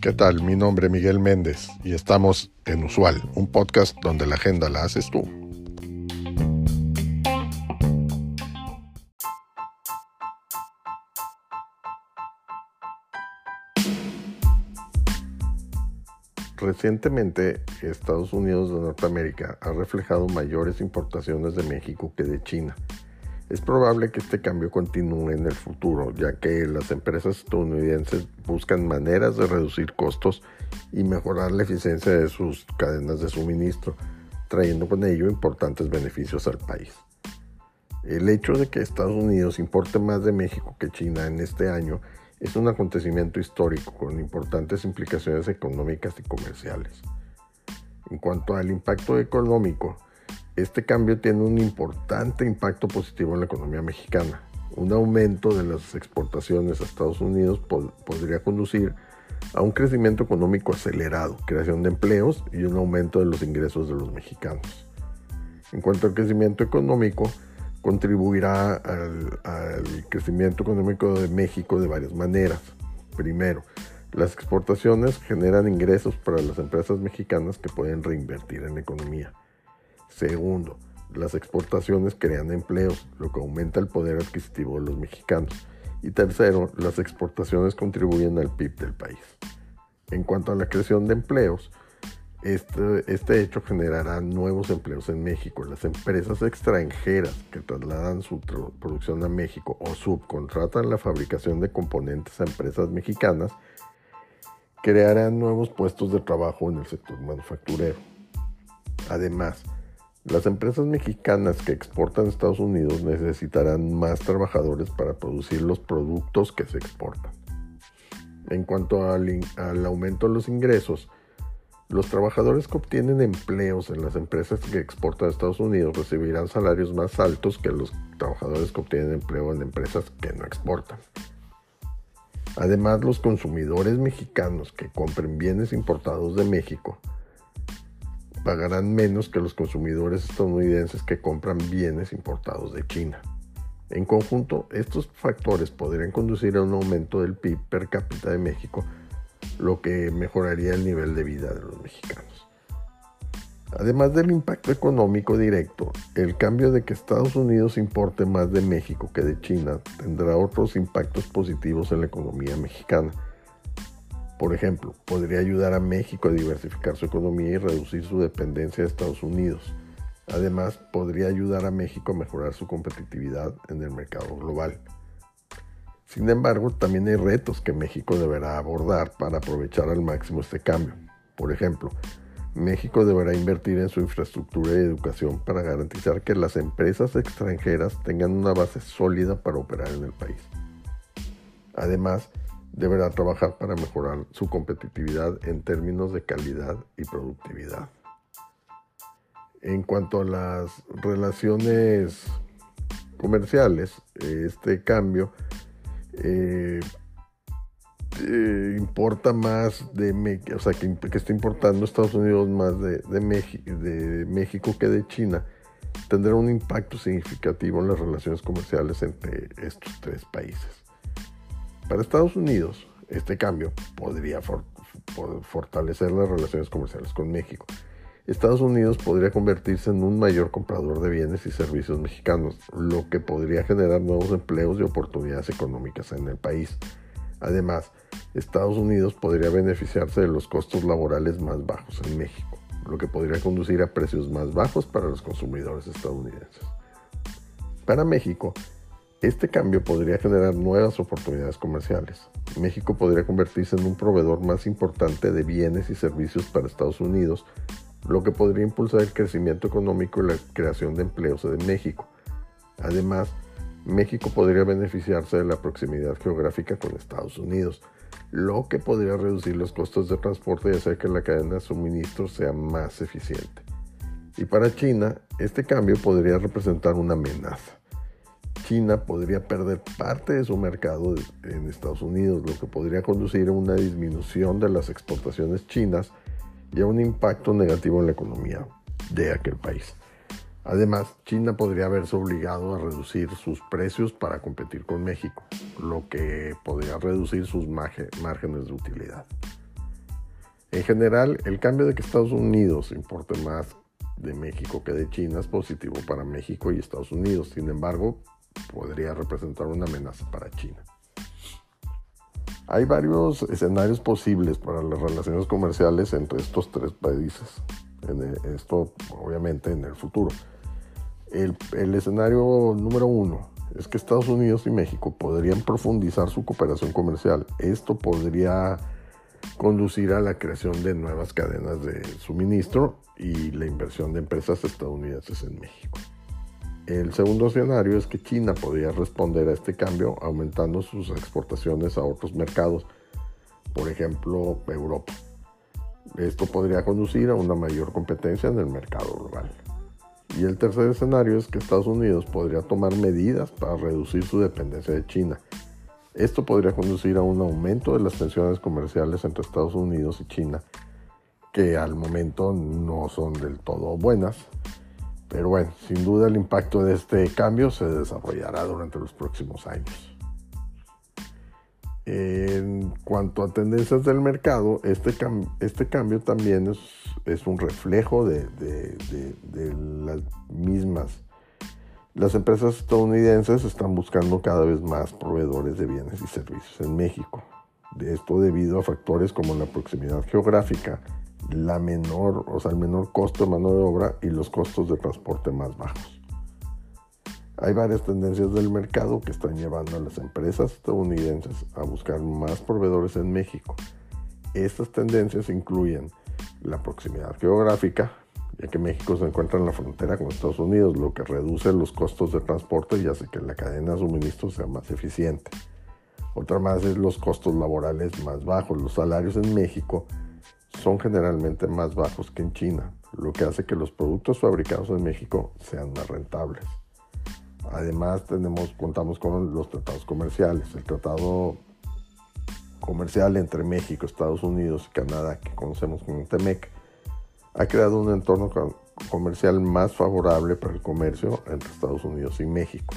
¿Qué tal? Mi nombre es Miguel Méndez y estamos en Usual, un podcast donde la agenda la haces tú. Recientemente, Estados Unidos de Norteamérica ha reflejado mayores importaciones de México que de China. Es probable que este cambio continúe en el futuro, ya que las empresas estadounidenses buscan maneras de reducir costos y mejorar la eficiencia de sus cadenas de suministro, trayendo con ello importantes beneficios al país. El hecho de que Estados Unidos importe más de México que China en este año es un acontecimiento histórico con importantes implicaciones económicas y comerciales. En cuanto al impacto económico, este cambio tiene un importante impacto positivo en la economía mexicana. Un aumento de las exportaciones a Estados Unidos podría conducir a un crecimiento económico acelerado, creación de empleos y un aumento de los ingresos de los mexicanos. En cuanto al crecimiento económico, contribuirá al, crecimiento económico de México de varias maneras. Primero, las exportaciones generan ingresos para las empresas mexicanas que pueden reinvertir en la economía. Segundo, las exportaciones crean empleos, lo que aumenta el poder adquisitivo de los mexicanos. Y tercero, las exportaciones contribuyen al PIB del país. En cuanto a la creación de empleos, este, este, hecho generará nuevos empleos en México. Las empresas extranjeras que trasladan su producción a México o subcontratan la fabricación de componentes a empresas mexicanas crearán nuevos puestos de trabajo en el sector manufacturero. Además, las empresas mexicanas que exportan a Estados Unidos necesitarán más trabajadores para producir los productos que se exportan. En cuanto al, aumento de los ingresos, los trabajadores que obtienen empleos en las empresas que exportan a Estados Unidos recibirán salarios más altos que los trabajadores que obtienen empleo en empresas que no exportan. Además, los consumidores mexicanos que compren bienes importados de México pagarán menos que los consumidores estadounidenses que compran bienes importados de China. En conjunto, estos factores podrían conducir a un aumento del PIB per cápita de México lo que mejoraría el nivel de vida de los mexicanos. Además del impacto económico directo, el cambio de que Estados Unidos importe más de México que de China tendrá otros impactos positivos en la economía mexicana. Por ejemplo, podría ayudar a México a diversificar su economía y reducir su dependencia de Estados Unidos. Además, podría ayudar a México a mejorar su competitividad en el mercado global. Sin embargo, también hay retos que México deberá abordar para aprovechar al máximo este cambio. Por ejemplo, México deberá invertir en su infraestructura y educación para garantizar que las empresas extranjeras tengan una base sólida para operar en el país. Además, deberá trabajar para mejorar su competitividad en términos de calidad y productividad. En cuanto a las relaciones comerciales, este cambio eh, eh, importa más de México, o sea, que, está importando Estados Unidos más de, México que de China, tendrá un impacto significativo en las relaciones comerciales entre estos tres países. Para Estados Unidos, este cambio podría fortalecer las relaciones comerciales con México Estados Unidos podría convertirse en un mayor comprador de bienes y servicios mexicanos, lo que podría generar nuevos empleos y oportunidades económicas en el país. Además, Estados Unidos podría beneficiarse de los costos laborales más bajos en México, lo que podría conducir a precios más bajos para los consumidores estadounidenses. Para México, este cambio podría generar nuevas oportunidades comerciales. México podría convertirse en un proveedor más importante de bienes y servicios para Estados Unidos lo que podría impulsar el crecimiento económico y la creación de empleos en México. Además, México podría beneficiarse de la proximidad geográfica con Estados Unidos, lo que podría reducir los costos de transporte y hacer que la cadena de suministro sea más eficiente. Y para China, este cambio podría representar una amenaza. China podría perder parte de su mercado en Estados Unidos, lo que podría conducir a una disminución de las exportaciones chinas y a un impacto negativo en la economía de aquel país. Además, China podría haberse obligado a reducir sus precios para competir con México, lo que podría reducir sus márgenes de utilidad. En general, el cambio de que Estados Unidos importe más de México que de China es positivo para México y Estados Unidos. Sin embargo, podría representar una amenaza para China. Hay varios escenarios posibles para las relaciones comerciales entre estos tres países. En esto, obviamente, en el futuro. El, el, escenario número uno es que Estados Unidos y México podrían profundizar su cooperación comercial. Esto podría conducir a la creación de nuevas cadenas de suministro y la inversión de empresas estadounidenses en México. El segundo escenario es que China podría responder a este cambio aumentando sus exportaciones a otros mercados, por ejemplo Europa. Esto podría conducir a una mayor competencia en el mercado global. Y el tercer escenario es que Estados Unidos podría tomar medidas para reducir su dependencia de China. Esto podría conducir a un aumento de las tensiones comerciales entre Estados Unidos y China, que al momento no son del todo buenas, pero bueno, sin duda el impacto de este cambio se desarrollará durante los próximos años. En cuanto a tendencias del mercado, este, este cambio también es, es un reflejo de, de, las mismas. Las empresas estadounidenses están buscando cada vez más proveedores de bienes y servicios en México. De esto debido a factores como la proximidad geográfica, la menor, o sea, el menor costo de mano de obra y los costos de transporte más bajos. Hay varias tendencias del mercado que están llevando a las empresas estadounidenses a buscar más proveedores en México. Estas tendencias incluyen la proximidad geográfica, ya que México se encuentra en la frontera con Estados Unidos, lo que reduce los costos de transporte y hace que la cadena de suministro sea más eficiente. Otra más es los costos laborales más bajos. Los salarios en México son generalmente más bajos que en China, lo que hace que los productos fabricados en México sean más rentables. Además, tenemos, contamos con los tratados comerciales. El tratado comercial entre México, Estados Unidos y Canadá, que conocemos como TEMEC, ha creado un entorno comercial más favorable para el comercio entre Estados Unidos y México.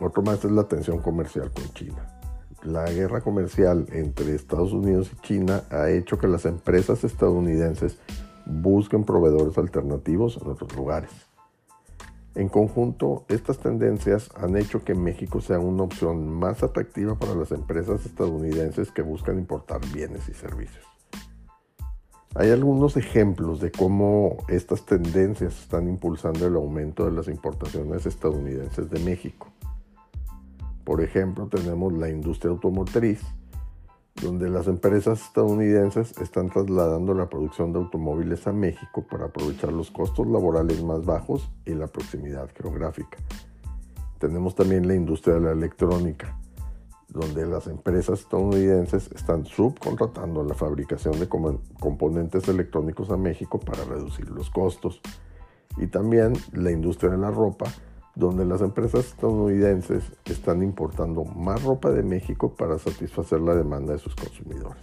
Otro más es la tensión comercial con China la guerra comercial entre Estados Unidos y China ha hecho que las empresas estadounidenses busquen proveedores alternativos en otros lugares. En conjunto, estas tendencias han hecho que México sea una opción más atractiva para las empresas estadounidenses que buscan importar bienes y servicios. Hay algunos ejemplos de cómo estas tendencias están impulsando el aumento de las importaciones estadounidenses de México. Por ejemplo, tenemos la industria automotriz, donde las empresas estadounidenses están trasladando la producción de automóviles a México para aprovechar los costos laborales más bajos y la proximidad geográfica. Tenemos también la industria de la electrónica, donde las empresas estadounidenses están subcontratando la fabricación de componentes electrónicos a México para reducir los costos. Y también la industria de la ropa, donde las empresas estadounidenses están importando más ropa de México para satisfacer la demanda de sus consumidores.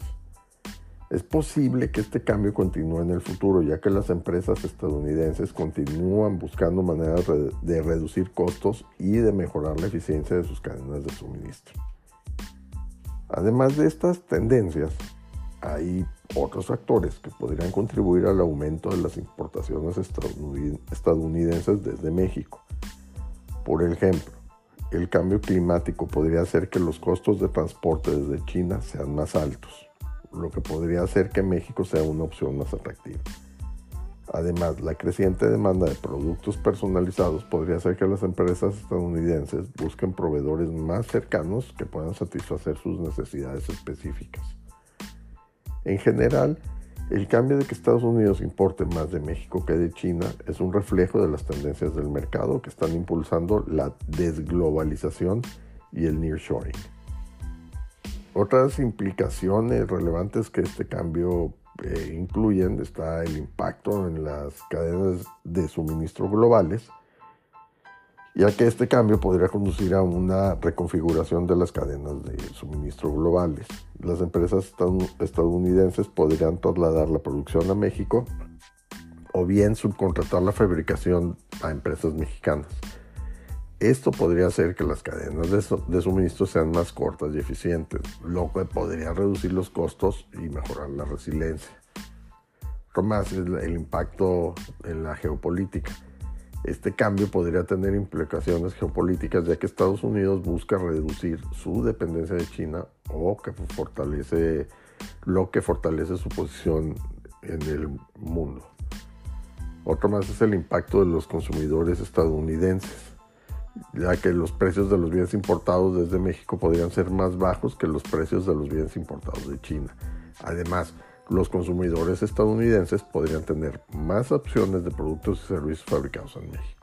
Es posible que este cambio continúe en el futuro, ya que las empresas estadounidenses continúan buscando maneras de reducir costos y de mejorar la eficiencia de sus cadenas de suministro. Además de estas tendencias, hay otros factores que podrían contribuir al aumento de las importaciones estadounidenses desde México. Por ejemplo, el cambio climático podría hacer que los costos de transporte desde China sean más altos, lo que podría hacer que México sea una opción más atractiva. Además, la creciente demanda de productos personalizados podría hacer que las empresas estadounidenses busquen proveedores más cercanos que puedan satisfacer sus necesidades específicas. En general, el cambio de que Estados Unidos importe más de México que de China es un reflejo de las tendencias del mercado que están impulsando la desglobalización y el nearshoring. Otras implicaciones relevantes que este cambio eh, incluyen está el impacto en las cadenas de suministro globales, ya que este cambio podría conducir a una reconfiguración de las cadenas de suministro globales. Las empresas estadounidenses podrían trasladar la producción a México o bien subcontratar la fabricación a empresas mexicanas. Esto podría hacer que las cadenas de, suministro sean más cortas y eficientes, lo que podría reducir los costos y mejorar la resiliencia. El impacto en la geopolítica. Este cambio podría tener implicaciones geopolíticas ya que Estados Unidos busca reducir su dependencia de China o que fortalece lo que fortalece su posición en el mundo. Otro más es el impacto de los consumidores estadounidenses, ya que los precios de los bienes importados desde México podrían ser más bajos que los precios de los bienes importados de China. Además, los consumidores estadounidenses podrían tener más opciones de productos y servicios fabricados en México.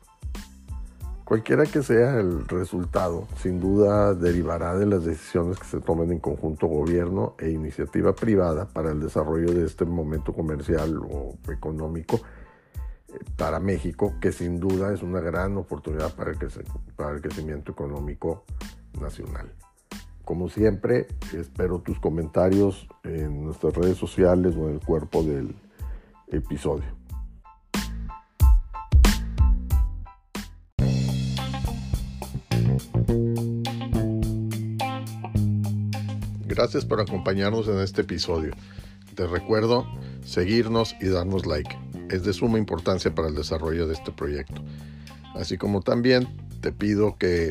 Cualquiera que sea el resultado, sin duda derivará de las decisiones que se tomen en conjunto gobierno e iniciativa privada para el desarrollo de este momento comercial o económico eh, para México, que sin duda es una gran oportunidad para el, para el crecimiento económico nacional. Como siempre, espero tus comentarios en nuestras redes sociales o en el cuerpo del episodio. Gracias por acompañarnos en este episodio. Te recuerdo seguirnos y darnos like. Es de suma importancia para el desarrollo de este proyecto. Así como también te pido que